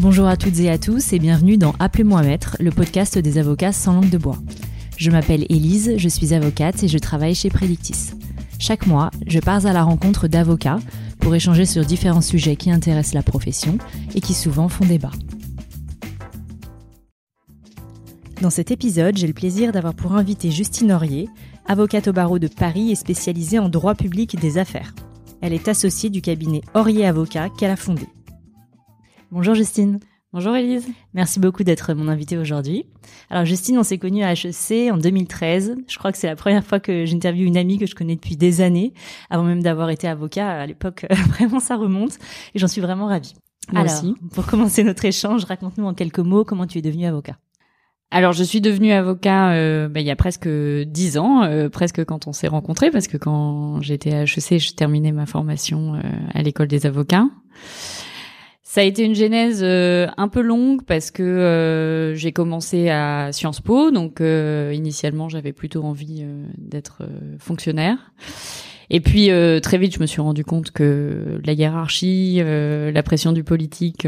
Bonjour à toutes et à tous et bienvenue dans Appelez-moi Maître, le podcast des avocats sans langue de bois. Je m'appelle Élise, je suis avocate et je travaille chez Predictis. Chaque mois, je pars à la rencontre d'avocats pour échanger sur différents sujets qui intéressent la profession et qui souvent font débat. Dans cet épisode, j'ai le plaisir d'avoir pour invité Justine Aurier, avocate au barreau de Paris et spécialisée en droit public des affaires. Elle est associée du cabinet Aurier Avocat qu'elle a fondé. Bonjour Justine. Bonjour Elise. Merci beaucoup d'être mon invitée aujourd'hui. Alors Justine, on s'est connue à HEC en 2013. Je crois que c'est la première fois que j'interviewe une amie que je connais depuis des années, avant même d'avoir été avocat. À l'époque, vraiment ça remonte et j'en suis vraiment ravie. Moi Alors, aussi. pour commencer notre échange, raconte-nous en quelques mots comment tu es devenue avocat. Alors je suis devenue avocat euh, bah, il y a presque dix ans, euh, presque quand on s'est rencontrés, parce que quand j'étais à HEC, je terminais ma formation euh, à l'école des avocats. Ça a été une genèse euh, un peu longue parce que euh, j'ai commencé à Sciences Po, donc euh, initialement j'avais plutôt envie euh, d'être euh, fonctionnaire. Et puis euh, très vite, je me suis rendu compte que la hiérarchie, la pression du politique,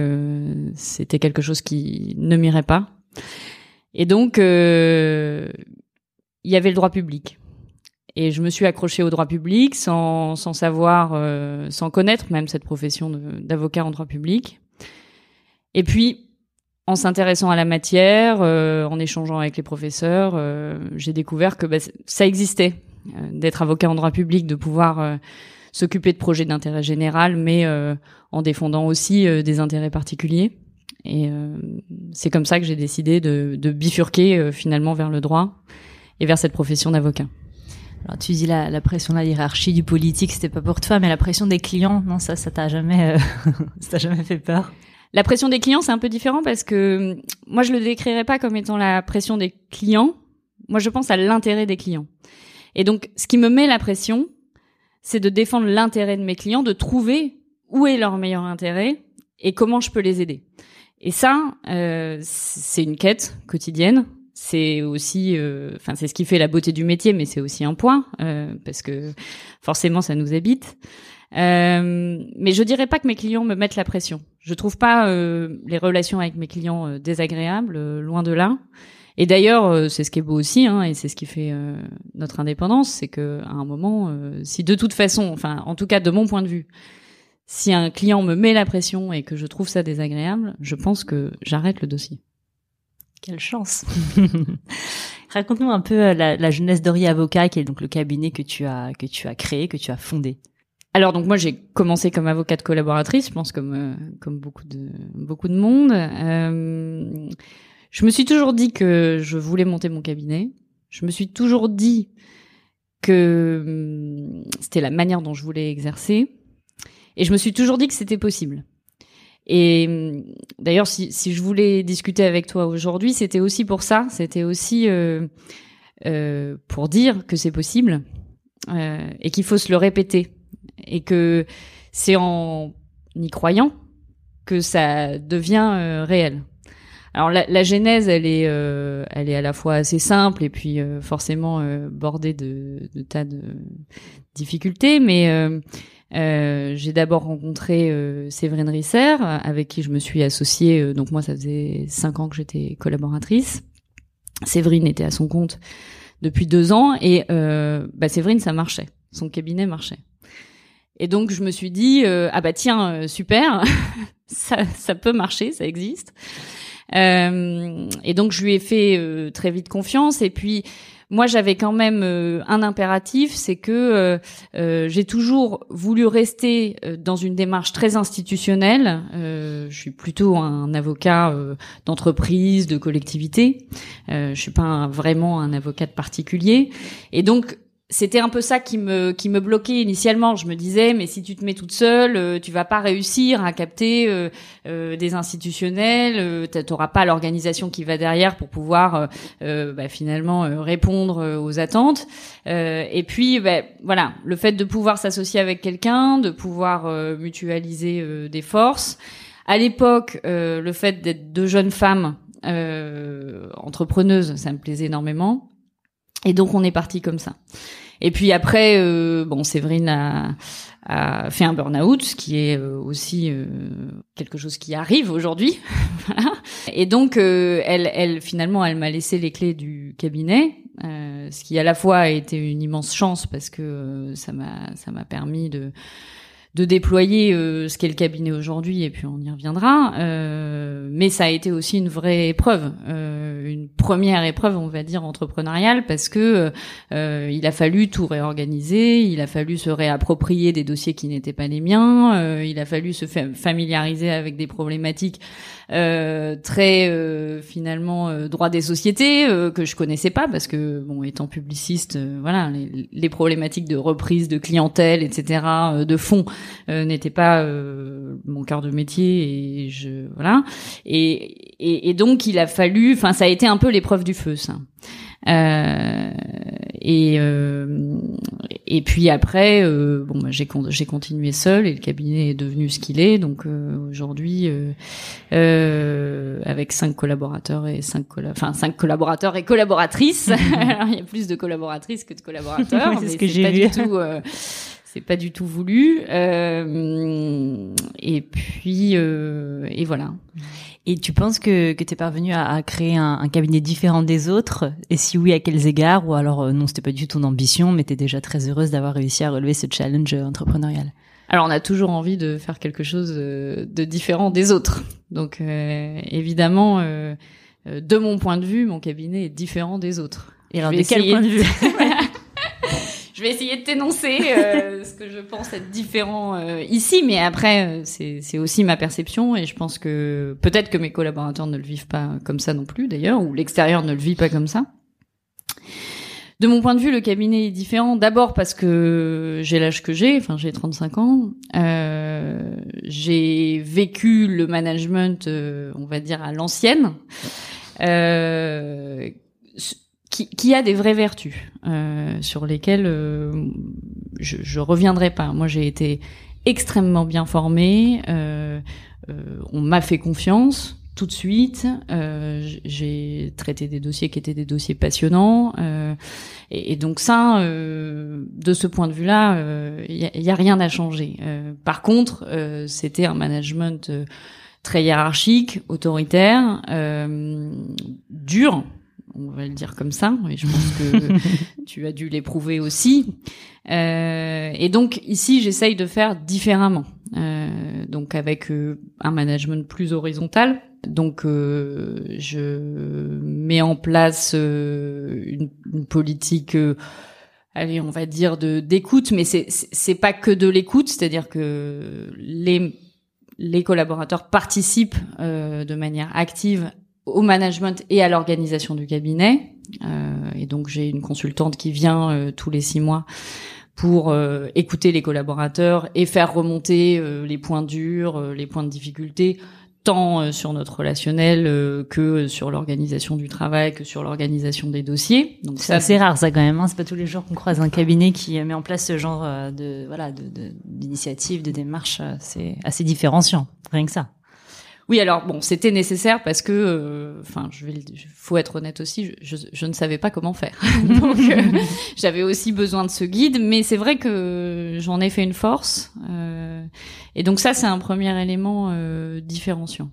c'était quelque chose qui ne m'irait pas. Et donc, il y avait le droit public. Et je me suis accrochée au droit public sans, sans savoir, euh, sans connaître même cette profession d'avocat en droit public. Et puis, en s'intéressant à la matière, euh, en échangeant avec les professeurs, euh, j'ai découvert que bah, ça existait euh, d'être avocat en droit public, de pouvoir euh, s'occuper de projets d'intérêt général, mais euh, en défendant aussi des intérêts particuliers. Et c'est comme ça que j'ai décidé de, de bifurquer finalement vers le droit et vers cette profession d'avocat. Alors tu dis la, la pression de la hiérarchie du politique, c'était pas pour toi, mais la pression des clients, non ça, ça t'a jamais, euh, ça t'a jamais fait peur? La pression des clients, c'est un peu différent parce que hum, moi, je le décrirais pas comme étant la pression des clients. Moi, je pense à l'intérêt des clients. Et donc, ce qui me met la pression, c'est de défendre l'intérêt de mes clients, de trouver où est leur meilleur intérêt et comment je peux les aider. Et ça, euh, c'est une quête quotidienne. C'est aussi, euh, enfin, c'est ce qui fait la beauté du métier, mais c'est aussi un point euh, parce que forcément, ça nous habite. Euh, mais je dirais pas que mes clients me mettent la pression. Je trouve pas euh, les relations avec mes clients euh, désagréables, loin de là. Et d'ailleurs, c'est ce qui est beau aussi, hein, et c'est ce qui fait notre indépendance, c'est que à un moment, si de toute façon, enfin, en tout cas de mon point de vue, si un client me met la pression et que je trouve ça désagréable, je pense que j'arrête le dossier. Quelle chance Raconte-nous un peu euh, la, la jeunesse d'Ori Avocat, qui est donc le cabinet que tu as que tu as créé, que tu as fondé. Alors donc moi j'ai commencé comme avocate collaboratrice, je pense comme euh, comme beaucoup de beaucoup de monde. Euh, je me suis toujours dit que je voulais monter mon cabinet. Je me suis toujours dit que hum, c'était la manière dont je voulais exercer, et je me suis toujours dit que c'était possible. Et hum, d'ailleurs, si, si je voulais discuter avec toi aujourd'hui, c'était aussi pour ça. C'était aussi euh, euh, pour dire que c'est possible euh, et qu'il faut se le répéter et que c'est en y croyant que ça devient euh, réel. Alors la, la genèse, elle est, euh, elle est à la fois assez simple et puis euh, forcément euh, bordée de, de tas de difficultés, mais euh, j'ai d'abord rencontré euh, Séverine Risser, avec qui je me suis associée. euh, donc moi, ça faisait cinq ans que j'étais collaboratrice. Séverine était à son compte depuis deux ans et euh, bah, Séverine, ça marchait. Son cabinet marchait. Et donc je me suis dit euh, ah bah tiens super ça ça peut marcher ça existe et donc je lui ai fait euh, très vite confiance. Et puis moi j'avais quand même euh, un impératif c'est que euh, euh, j'ai toujours voulu rester euh, dans une démarche très institutionnelle. Euh, je suis plutôt un avocat euh, d'entreprise de collectivité. Euh, je suis pas vraiment un avocat de particulier. Et donc c'était un peu ça qui me qui me bloquait initialement. Je me disais mais si tu te mets toute seule, euh, tu vas pas réussir à capter euh, euh, des institutionnels, euh, t'a- t'auras pas l'organisation qui va derrière pour pouvoir euh, euh, bah, finalement répondre aux attentes. Et puis bah, voilà, le fait de pouvoir s'associer avec quelqu'un, de pouvoir mutualiser des forces. À l'époque, le fait d'être deux jeunes femmes entrepreneuses, ça me plaisait énormément. Et donc on est parti comme ça. Et puis après, euh, bon, Séverine a, a fait un burn-out, ce qui est euh, aussi euh, quelque chose qui arrive aujourd'hui. Et donc, elle, elle, finalement, elle m'a laissé les clés du cabinet, ce qui à la fois a été une immense chance parce que ça m'a, ça m'a permis de de déployer euh, ce qu'est le cabinet aujourd'hui et puis on y reviendra. Euh, mais ça a été aussi une vraie épreuve, euh, une première épreuve, on va dire entrepreneuriale, parce que il a fallu tout réorganiser, il a fallu se réapproprier des dossiers qui n'étaient pas les miens, il a fallu se familiariser avec des problématiques très finalement droit des sociétés que je connaissais pas parce que bon étant publiciste voilà les, les, problématiques de reprise de clientèle etc de fonds n'étaient pas mon cœur de métier et je voilà et, et, et donc il a fallu enfin ça a été un peu l'épreuve du feu ça euh, et euh, et puis après, euh, bon, bah, j'ai j'ai continué seul et le cabinet est devenu ce qu'il est. Donc aujourd'hui, avec cinq collaborateurs et cinq enfin cinq collaborateurs et collaboratrices. il y a plus de collaboratrices que de collaborateurs. c'est ce que j'ai vu. tout, c'est pas du tout voulu. Euh, et puis, euh, et voilà. Et tu penses que, que tu es parvenu à, à créer un, un, cabinet différent des autres? Et si oui, à quels égards? Ou alors, euh, non, c'était pas du tout ton ambition, mais tu es déjà très heureuse d'avoir réussi à relever ce challenge entrepreneurial? Alors on a toujours envie de faire quelque chose euh, de différent des autres. Donc euh, évidemment, euh, de mon point de vue, mon cabinet est différent des autres. Et alors de quel point de vue? je vais essayer de t'énoncer euh, ce que je pense être différent euh, ici, mais après euh, c'est aussi ma perception et je pense que peut-être que mes collaborateurs ne le vivent pas comme ça non plus d'ailleurs, ou l'extérieur ne le vit pas comme ça. De mon point de vue, le cabinet est différent. D'abord parce que j'ai l'âge que j'ai, enfin j'ai 35 ans. J'ai vécu le management, on va dire à l'ancienne. Qui, a des vraies vertus euh, sur lesquelles euh, je, je reviendrai pas. Moi, j'ai été extrêmement bien formée. Euh, euh on m'a fait confiance tout de suite. Euh, j'ai traité des dossiers qui étaient des dossiers passionnants. Et, et, donc ça, de ce point de vue-là, il y a, y, a, rien à changer. par contre, c'était un management très hiérarchique, autoritaire, dur on va le dire comme ça, et je pense que tu as dû l'éprouver aussi. Euh, et donc ici, j'essaye de faire différemment, euh, donc avec euh, un management plus horizontal. Donc je mets en place une, une, politique, allez, on va dire de d'écoute, mais c'est c'est pas que de l'écoute, c'est-à-dire que les les collaborateurs participent de manière active au management et à l'organisation du cabinet. Euh, et donc j'ai une consultante qui vient euh, tous les six mois pour euh, écouter les collaborateurs et faire remonter euh, les points durs, les points de difficulté, tant sur notre relationnel que sur l'organisation du travail, que sur l'organisation des dossiers. Donc c'est assez rare ça quand même. Hein c'est pas tous les jours qu'on croise un cabinet qui met en place ce genre de voilà de d'initiative, de, de démarche. C'est assez différenciant, rien que ça. Oui, alors bon, c'était nécessaire parce que, euh, enfin, je vais, faut être honnête aussi, je, je, ne savais pas comment faire. Donc, euh, j'avais aussi besoin de ce guide, mais c'est vrai que j'en ai fait une force. Euh, et donc ça, c'est un premier élément différenciant.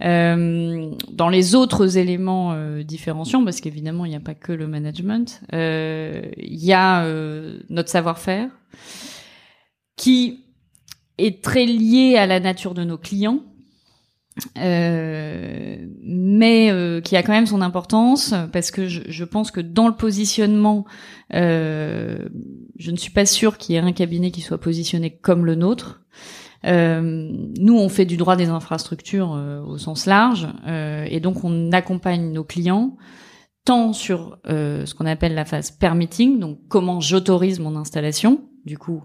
dans les autres éléments différenciants, parce qu'évidemment, il n'y a pas que le management, il y a notre savoir-faire qui est très lié à la nature de nos clients euh, mais euh, qui a quand même son importance parce que je, je pense que dans le positionnement, euh, je ne suis pas sûre qu'il y ait un cabinet qui soit positionné comme le nôtre. Euh, nous, on fait du droit des infrastructures euh, au sens large, et donc on accompagne nos clients tant sur ce qu'on appelle la phase permitting, donc comment j'autorise mon installation, du coup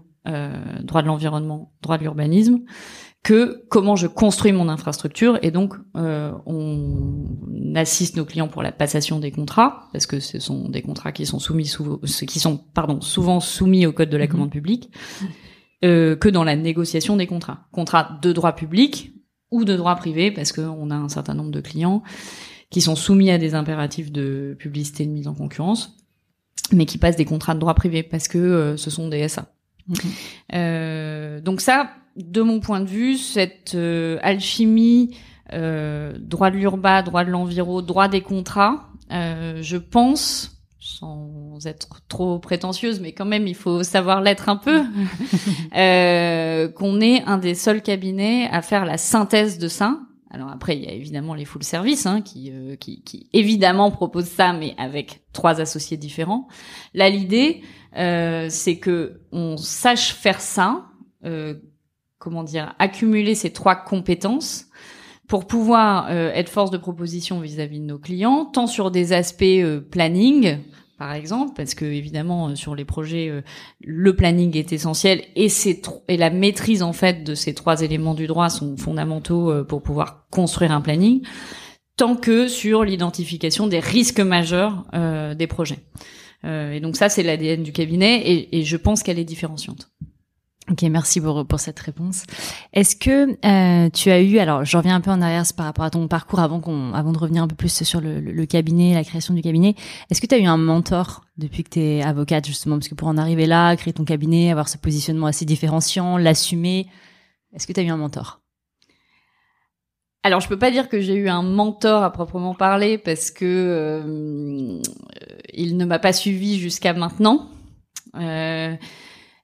droit de l'environnement, droit de l'urbanisme, que comment je construis mon infrastructure et donc euh, on assiste nos clients pour la passation des contrats parce que ce sont des contrats qui sont soumis sous, qui sont pardon souvent soumis au code de la mhm. commande publique euh, que dans la négociation des contrats contrats de droit public ou de droit privé parce qu'on a un certain nombre de clients qui sont soumis à des impératifs de publicité de mise en concurrence mais qui passent des contrats de droit privé parce que ce sont des SA. Mhm. donc ça, de mon point de vue, cette alchimie droit de l'urba, droit de l'environ, droit des contrats, je pense sans être trop prétentieuse, mais quand même, il faut savoir l'être un peu, euh, qu'on est un des seuls cabinets à faire la synthèse de ça. Alors après, il y a évidemment les full service hein, qui, euh, qui, qui, évidemment proposent ça, mais avec trois associés différents. Là, l'idée, euh, c'est que on sache faire ça, euh, comment dire, accumuler ces trois compétences pour pouvoir euh, être force de proposition vis-à-vis de nos clients, tant sur des aspects euh, planning, par exemple, parce que évidemment euh, sur les projets, le planning est essentiel et c'est et la maîtrise en fait de ces trois éléments du droit sont fondamentaux pour pouvoir construire un planning, tant que sur l'identification des risques majeurs des projets. et donc ça c'est l'ADN du cabinet et, et je pense qu'elle est différenciante. Ok, merci pour, pour cette réponse. Est-ce que euh, tu as eu, alors je reviens un peu en arrière par rapport à ton parcours avant qu'on, avant de revenir un peu plus sur le, le, cabinet, la création du cabinet. Est-ce que tu as eu un mentor depuis que tu es avocate justement, parce que pour en arriver là, créer ton cabinet, avoir ce positionnement assez différenciant, l'assumer, est-ce que tu as eu un mentor? Alors je peux pas dire que j'ai eu un mentor à proprement parler parce que euh, il ne m'a pas suivi jusqu'à maintenant. Euh,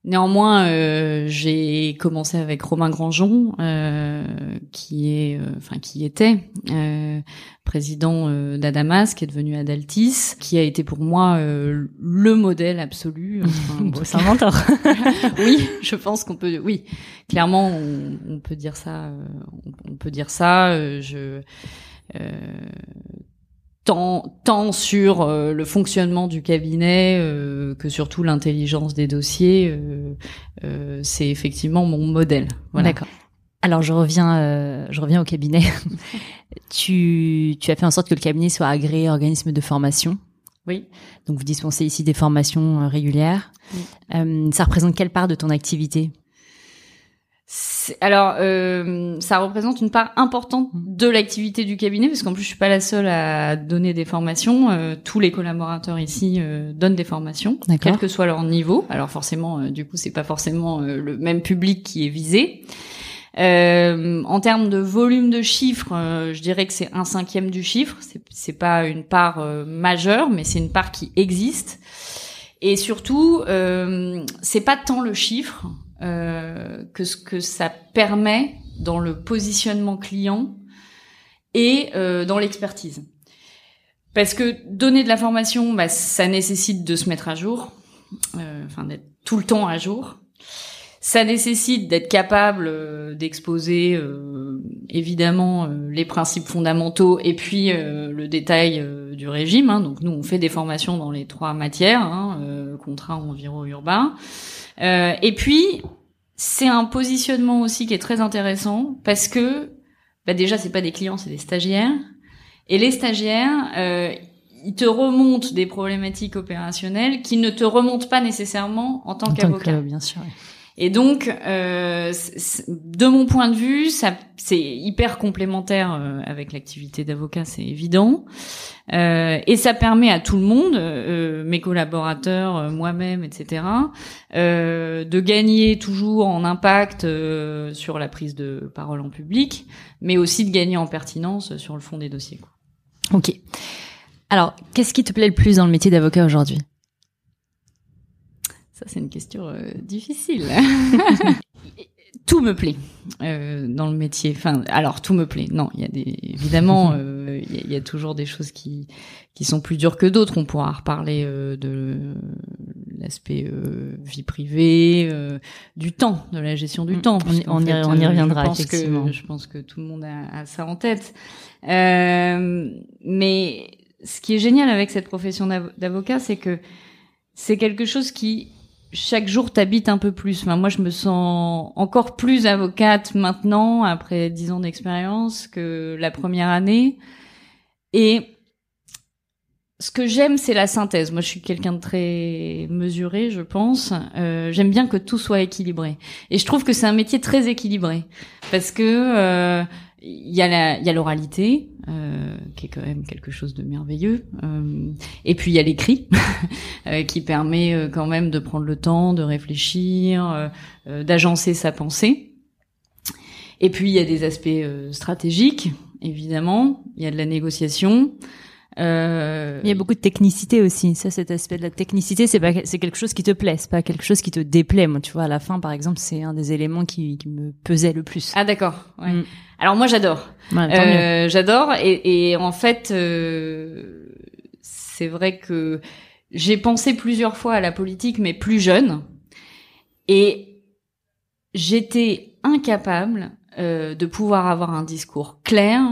Néanmoins, euh, j'ai commencé avec Romain Grandjean, euh, qui est, euh, enfin qui était président d'Adamas, qui est devenu Adaltis, qui a été pour moi le modèle absolu. C'est un mentor. oui, je pense qu'on peut, oui, clairement, on, peut dire ça. on, peut dire ça. je tant, tant sur euh, le fonctionnement du cabinet euh, que surtout l'intelligence des dossiers. Euh, c'est effectivement mon modèle. Voilà. D'accord. Alors je reviens, je reviens au cabinet. tu, tu as fait en sorte que le cabinet soit agréé organisme de formation. Oui. Donc vous dispensez ici des formations régulières. ça représente quelle part de ton activité? Alors, euh, ça représente une part importante de l'activité du cabinet, parce qu'en plus, je suis pas la seule à donner des formations. Euh, tous les collaborateurs ici euh, donnent des formations, quel que soit leur niveau. Alors forcément, du coup, c'est pas forcément le même public qui est visé. en termes de volume de chiffres, je dirais que c'est un cinquième du chiffre. C'est pas une part majeure, mais c'est une part qui existe. Et surtout, c'est pas tant le chiffre euh, que ce que ça permet dans le positionnement client et euh, dans l'expertise. Parce que donner de la formation, bah, ça nécessite de se mettre à jour, euh, enfin d'être tout le temps à jour. Ça nécessite d'être capable euh, d'exposer euh, évidemment les principes fondamentaux et puis le détail du régime. Hein. Donc nous, on fait des formations dans les trois matières, hein, contrat, environ, urbain. Euh, et puis, c'est un positionnement aussi qui est très intéressant parce que bah déjà, c'est pas des clients, c'est des stagiaires. Et les stagiaires, euh, ils te remontent des problématiques opérationnelles qui ne te remontent pas nécessairement en tant qu'avocat. Bien sûr. Et donc, euh, de mon point de vue, c'est hyper complémentaire euh, avec l'activité d'avocat, c'est évident. Euh, et ça permet à tout le monde, euh, mes collaborateurs, euh, moi-même, etc., de gagner toujours en impact sur la prise de parole en public, mais aussi de gagner en pertinence sur le fond des dossiers. Quoi. Ok. Alors, qu'est-ce qui te plaît le plus dans le métier d'avocat aujourd'hui? Ça, c'est une question difficile. tout me plaît euh, dans le métier. Enfin, alors tout me plaît. Non, il y a des évidemment, euh, il y, a toujours des choses qui qui sont plus dures que d'autres. On pourra reparler euh, de l'aspect euh, vie privée, euh, du temps, de la gestion du mm. temps. On, y, on, y, reviendra je pense effectivement. Que, je pense que tout le monde a, a ça en tête. mais ce qui est génial avec cette profession d'avocat, c'est que c'est quelque chose qui chaque jour t'habites un peu plus. Moi, je me sens encore plus avocate maintenant, après dix ans d'expérience, que la première année. Et ce que j'aime, c'est la synthèse. Moi, je suis quelqu'un de très mesuré, je pense. Euh, j'aime bien que tout soit équilibré. Et je trouve que c'est un métier très équilibré parce que euh, il y a il y a l'oralité euh, qui est quand même quelque chose de merveilleux. Euh, et puis il y a l'écrit euh, qui permet quand même de prendre le temps, de réfléchir, d'agencer sa pensée. Et puis il y a des aspects stratégiques, évidemment. Il y a de la négociation. Euh... Il y a beaucoup de technicité aussi. Ça, cet aspect de la technicité, c'est pas, c'est quelque chose qui te plaît, c'est pas quelque chose qui te déplaît. Moi, tu vois, à la fin, par exemple, c'est un des éléments qui, qui me pesait le plus. Ah, d'accord. Ouais. Mm. Alors moi, j'adore. euh, j'adore. Et, et, en fait, euh, c'est vrai que j'ai pensé plusieurs fois à la politique, mais plus jeune, et j'étais incapable euh, de pouvoir avoir un discours clair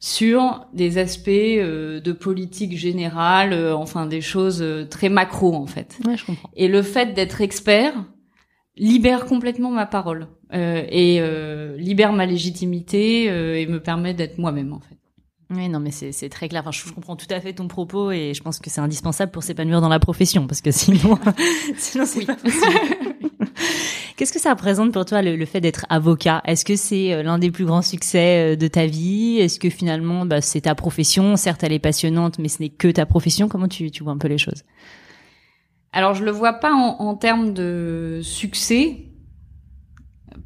sur des aspects euh, de politique générale, euh, enfin des choses euh, très macro en fait. Ouais, je comprends. Et le fait d'être expert libère complètement ma parole et libère ma légitimité et me permet d'être moi-même en fait. Oui, non, mais c'est très clair. Enfin, je, comprends tout à fait ton propos et je pense que c'est indispensable pour s'épanouir dans la profession parce que sinon, sinon c'est pas possible. Qu'est-ce que ça représente pour toi le, fait d'être avocat? Est-ce que c'est euh, l'un des plus grands succès euh, de ta vie? Est-ce que finalement, bah, c'est ta profession? Certes, elle est passionnante, mais ce n'est que ta profession. Comment tu, vois un peu les choses? Alors, je le vois pas en, termes de succès,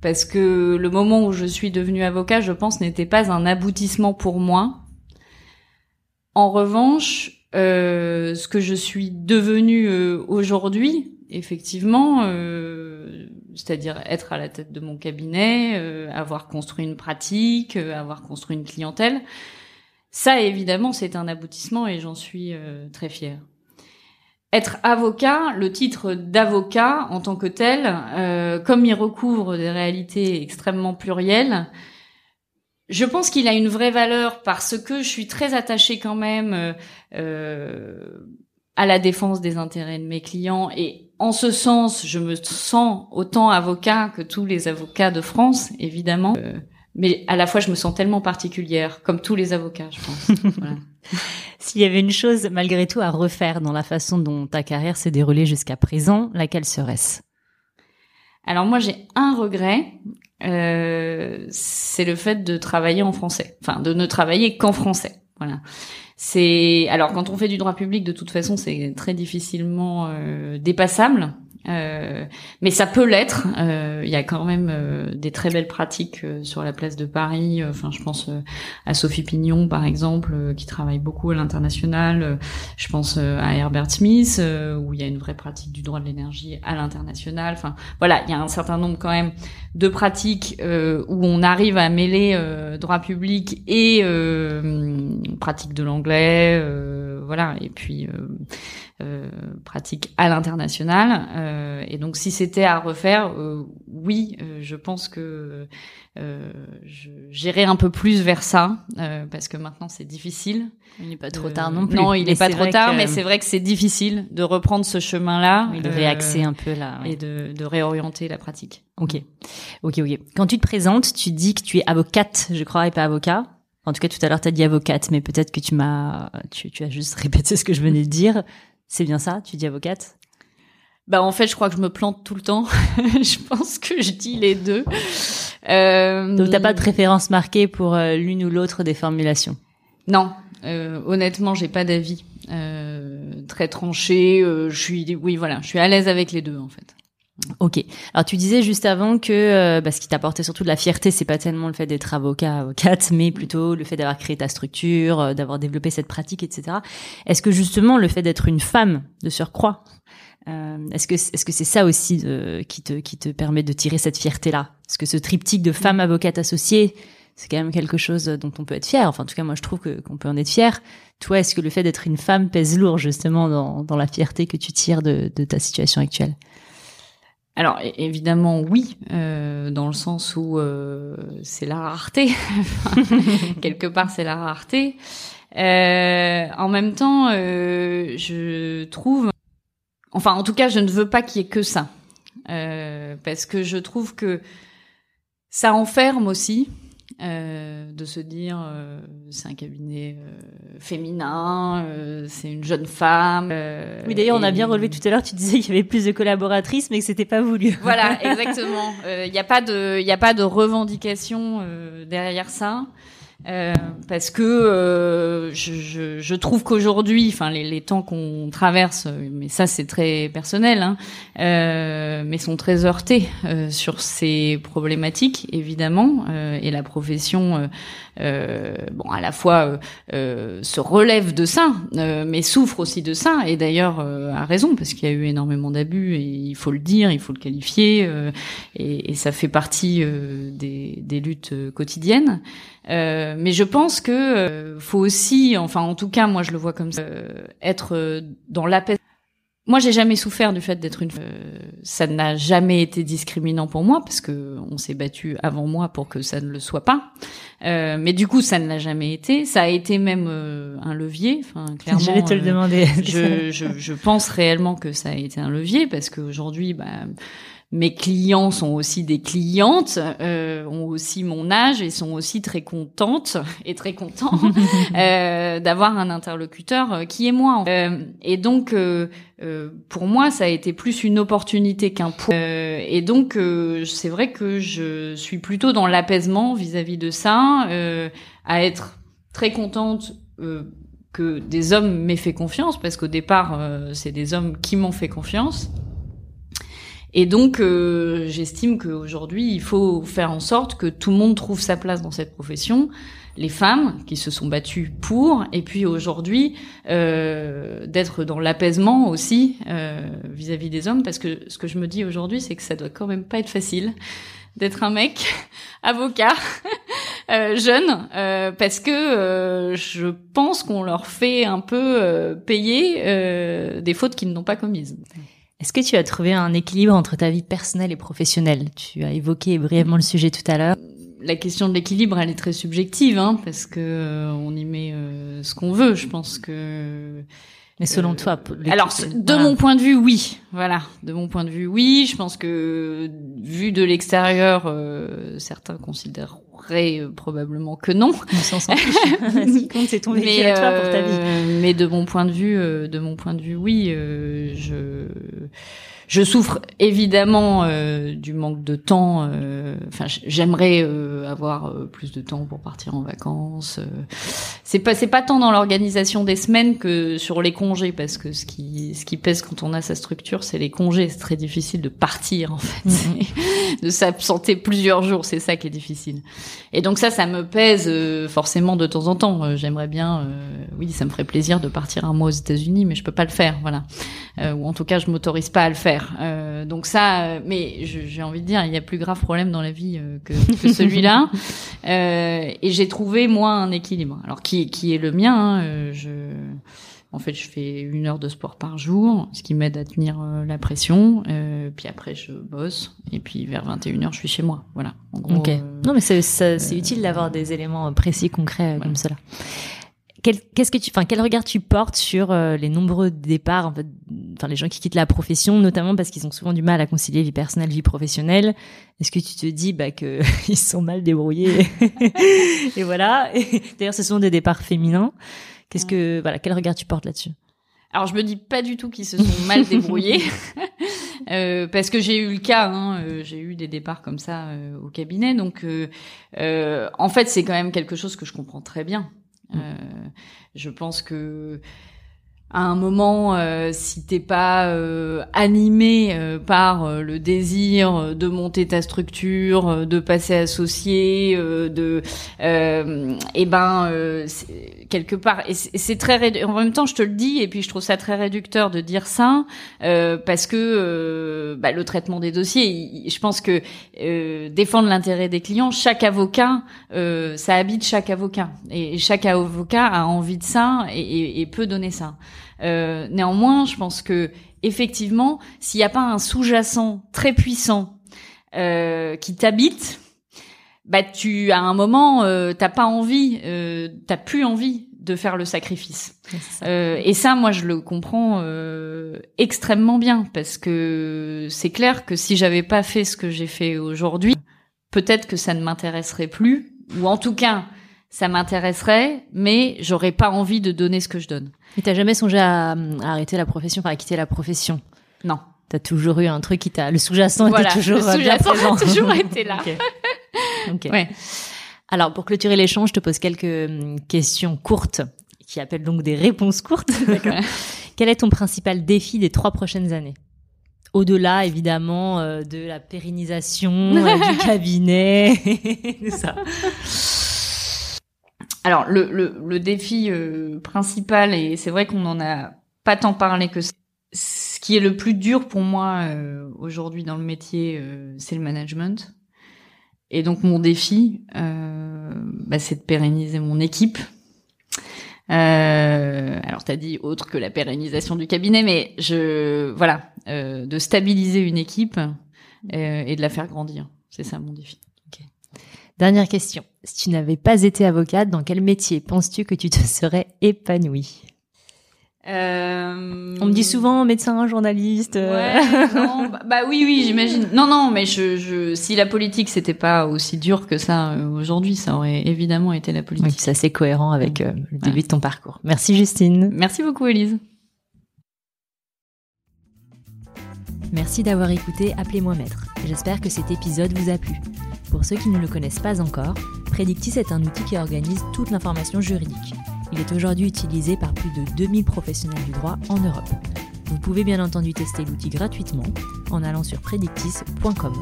parce que le moment où je suis devenue avocat, je pense, n'était pas un aboutissement pour moi. En revanche, euh, ce que je suis devenue aujourd'hui, effectivement, c'est-à-dire être à la tête de mon cabinet, euh, avoir construit une pratique, euh, avoir construit une clientèle. Ça, évidemment, c'est un aboutissement et j'en suis euh, très fière. Être avocat, le titre d'avocat en tant que tel, comme il recouvre des réalités extrêmement plurielles, je pense qu'il a une vraie valeur parce que je suis très attachée quand même à la défense des intérêts de mes clients et en ce sens, je me sens autant avocat que tous les avocats de France, évidemment. Euh, mais à la fois, je me sens tellement particulière, comme tous les avocats, je pense. voilà. S'il y avait une chose, malgré tout, à refaire dans la façon dont ta carrière s'est déroulée jusqu'à présent, laquelle serait-ce? Alors moi, j'ai un regret, euh, c'est le fait de travailler en français, enfin de ne travailler qu'en français. Voilà. C'est alors quand on fait du droit public, de toute façon, c'est très difficilement euh, dépassable. Euh, mais ça peut l'être. Euh, il y a quand même euh, des très belles pratiques euh, sur la place de Paris. Enfin, je pense à Sophie Pignon, par exemple, qui travaille beaucoup à l'international. je pense à Herbert Smith, où il y a une vraie pratique du droit de l'énergie à l'international. Enfin, voilà, il y a un certain nombre quand même de pratiques où on arrive à mêler droit public et pratique de l'anglais. Voilà, et puis euh, pratique à l'international. Euh, et donc, si c'était à refaire, euh, oui, je pense que j'irai un peu plus vers ça parce que maintenant c'est difficile. Il n'est pas trop tard non plus. Non, il n'est pas trop tard, mais c'est vrai que c'est difficile de reprendre ce chemin-là, de réaxer un peu là, et de, de réorienter la pratique. Ok, ok, ok. Quand tu te présentes, tu dis que tu es avocate, je crois, et pas avocat. En tout cas, tout à l'heure, tu as dit avocate, mais peut-être que tu m'as, tu, tu, as juste répété ce que je venais de dire. C'est bien ça Tu dis avocate? Bah en fait, je crois que je me plante tout le temps. je pense que je dis les deux. Euh... Donc t'as pas de préférence marquée pour euh, l'une ou l'autre des formulations? Non, euh, honnêtement, j'ai pas d'avis euh, très tranché. Euh, je suis, oui, voilà, je suis à l'aise avec les deux en fait. Ok. Alors tu disais juste avant que euh, bah, ce qui t'apportait surtout de la fierté, c'est pas tellement le fait d'être avocat, avocate, mais plutôt le fait d'avoir créé ta structure, euh, d'avoir développé cette pratique, etc. Est-ce que justement le fait d'être une femme de surcroît, euh, est-ce que est-ce que c'est ça aussi qui te qui te permet de tirer cette fierté là Est-ce que ce triptyque de femme avocate associée, c'est quand même quelque chose dont on peut être fier. Enfin, en tout cas, moi, je trouve que qu'on peut en être fier. Toi, est-ce que le fait d'être une femme pèse lourd justement dans, dans la fierté que tu tires de, de ta situation actuelle? Alors évidemment oui, euh, dans le sens où euh, c'est la rareté. Quelque part c'est la rareté. Euh, en même temps, je trouve, enfin en tout cas je ne veux pas qu'il y ait que ça, parce que je trouve que ça enferme aussi. Euh, de se dire euh, c'est un cabinet euh, féminin, c'est une jeune femme. oui, d'ailleurs, on a bien relevé tout à l'heure. Tu disais qu'il y avait plus de collaboratrices, mais que c'était pas voulu. Voilà, exactement. Il n'y a pas de, il a pas de revendication derrière ça. Euh, parce que euh, je, je, je, trouve qu'aujourd'hui, enfin les, les, temps qu'on traverse, mais ça c'est très personnel, hein, euh, mais sont très heurtés euh, sur ces problématiques évidemment, euh, et la profession, bon à la fois se relève de ça, mais souffre aussi de ça, et d'ailleurs a raison parce qu'il y a eu énormément d'abus et il faut le dire, il faut le qualifier, et, et, ça fait partie des, des luttes quotidiennes. Euh, mais je pense que euh, faut aussi, enfin en tout cas moi je le vois comme ça, euh, être dans la paix. Moi j'ai jamais souffert du fait d'être une. ça n'a jamais été discriminant pour moi parce que on s'est battu avant moi pour que ça ne le soit pas. mais du coup ça ne l'a jamais été. Ça a été même un levier. Enfin clairement. J'allais te le demander. je, je, je pense réellement que ça a été un levier parce qu'aujourd'hui bah mes clients sont aussi des clientes, euh, ont aussi mon âge et sont aussi très contentes et très contents euh, d'avoir un interlocuteur euh, qui est moi. Euh, et donc, euh, pour moi, ça a été plus une opportunité qu'un poids. et donc, c'est vrai que je suis plutôt dans l'apaisement vis-à-vis de ça, à être très contente que des hommes m'aient fait confiance, parce qu'au départ, c'est des hommes qui m'ont fait confiance. Et donc, euh, j'estime qu'aujourd'hui, il faut faire en sorte que tout le monde trouve sa place dans cette profession. Les femmes qui se sont battues pour, et puis aujourd'hui, euh, d'être dans l'apaisement aussi euh, vis-à-vis des hommes, parce que ce que je me dis aujourd'hui, c'est que ça doit quand même pas être facile d'être un mec avocat euh, jeune, euh, parce que euh, je pense qu'on leur fait un peu payer des fautes qu'ils n'ont pas commises. Est-ce que tu as trouvé un équilibre entre ta vie personnelle et professionnelle? Tu as évoqué brièvement le sujet tout à l'heure. La question de l'équilibre, elle est très subjective, hein, parce que euh, on y met euh, ce qu'on veut. Je pense que. Mais selon euh, toi, alors de mon point de vue, oui. Voilà, de mon point de vue, oui. Je pense que vu de l'extérieur, certains considèrent euh, probablement que non. Ce qui compte, c'est ton vécu à toi pour ta vie. Euh, mais de mon point de vue, euh, de mon point de vue, oui, je je souffre évidemment euh, du manque de temps. Euh, enfin, j'aimerais euh, avoir plus de temps pour partir en vacances. c'est pas c'est pas tant dans l'organisation des semaines que sur les congés, parce que ce qui ce qui pèse quand on a sa structure, c'est les congés. C'est très difficile de partir en fait, mm-hmm. de s'absenter plusieurs jours. C'est ça qui est difficile. Et donc ça, ça me pèse forcément de temps en temps. J'aimerais bien, oui, ça me ferait plaisir de partir un mois aux États-Unis, mais je peux pas le faire, voilà. ou en tout cas, je m'autorise pas à le faire. Euh, donc ça, euh, mais j'ai envie de dire, il y a plus grave problème dans la vie euh, que, que celui-là. et j'ai trouvé moi un équilibre. Alors qui, qui est le mien hein, Je, en fait, je fais une heure de sport par jour, ce qui m'aide à tenir la pression. puis après, je bosse. Et puis vers 21h, je suis chez moi. Voilà. En gros, non, mais c'est utile d'avoir des éléments précis, concrets comme cela qu'est-ce que tu, enfin, quel regard tu portes sur euh, les nombreux départs, en fait, enfin, les gens qui quittent la profession, notamment parce qu'ils ont souvent du mal à concilier vie personnelle, vie professionnelle. Est-ce que tu te dis, bah, que ils sont mal débrouillés et voilà. D'ailleurs, ce sont des départs féminins. Qu'est-ce que, voilà, quel regard tu portes là-dessus? Alors je me dis pas du tout qu'ils se sont mal débrouillés, euh, parce que j'ai eu le cas, hein, euh, j'ai eu des départs comme ça euh, au cabinet, donc en fait c'est quand même quelque chose que je comprends très bien. Euh, je pense que à un moment, euh, si t'es pas euh, animé euh, par le désir de monter ta structure, de passer associé, de, eh ben quelque part, et c'est très en même temps, je te le dis, et puis je trouve ça très réducteur de dire ça parce que bah, le traitement des dossiers, je pense que défendre l'intérêt des clients, chaque avocat, ça habite chaque avocat, et chaque avocat a envie de ça et, et peut donner ça. Euh, néanmoins, je pense que effectivement, s'il n'y a pas un sous-jacent très puissant euh, qui t'habite, bah tu à un moment euh, t'as pas envie, euh, t'as plus envie de faire le sacrifice. Euh, et ça, moi, je le comprends euh, extrêmement bien parce que c'est clair que si j'avais pas fait ce que j'ai fait aujourd'hui, peut-être que ça ne m'intéresserait plus ou en tout cas, ça m'intéresserait, mais j'aurais pas envie de donner ce que je donne. Et t'as jamais songé à, à arrêter la profession, enfin à quitter la profession? Non. T'as toujours eu un truc qui t'a, le sous-jacent était toujours le euh, sous-jacent toujours été là. Ok. Ok. Ouais. Alors pour clôturer l'échange, je te pose quelques hum, questions courtes qui appellent donc des réponses courtes. Quel est ton principal défi des trois prochaines années? Au-delà évidemment euh, de la pérennisation euh, du cabinet, ça. Alors le, le, le défi euh, principal, et c'est vrai qu'on n'en a pas tant parlé que ce qui est le plus dur pour moi euh, aujourd'hui dans le métier, euh, c'est le management. Et donc mon défi, euh, bah, c'est de pérenniser mon équipe. Euh, alors t'as dit autre que la pérennisation du cabinet, mais je voilà, euh, de stabiliser une équipe et de la faire grandir. C'est ça mon défi. Dernière question. Si tu n'avais pas été avocate, dans quel métier penses-tu que tu te serais épanouie Euh, On me dit souvent médecin, journaliste. euh, Ouais, non, bah, bah oui, oui, j'imagine. Non, non, mais je, je, si la politique c'était pas aussi dur que ça euh, aujourd'hui, ça aurait évidemment été la Oui, politique. c'est assez cohérent avec euh, le début de ton parcours. Merci Justine. Merci beaucoup, Elise. Merci d'avoir écouté Appelez-moi maître. J'espère que cet épisode vous a plu. Pour ceux qui ne le connaissent pas encore, Predictis est un outil qui organise toute l'information juridique. Il est aujourd'hui utilisé par plus de 2000 professionnels du droit en Europe. Vous pouvez bien entendu tester l'outil gratuitement en allant sur predictis.com.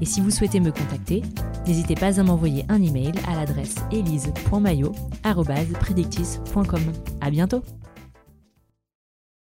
Et si vous souhaitez me contacter, n'hésitez pas à m'envoyer un email à l'adresse elise.maillot@predictis.com. À bientôt.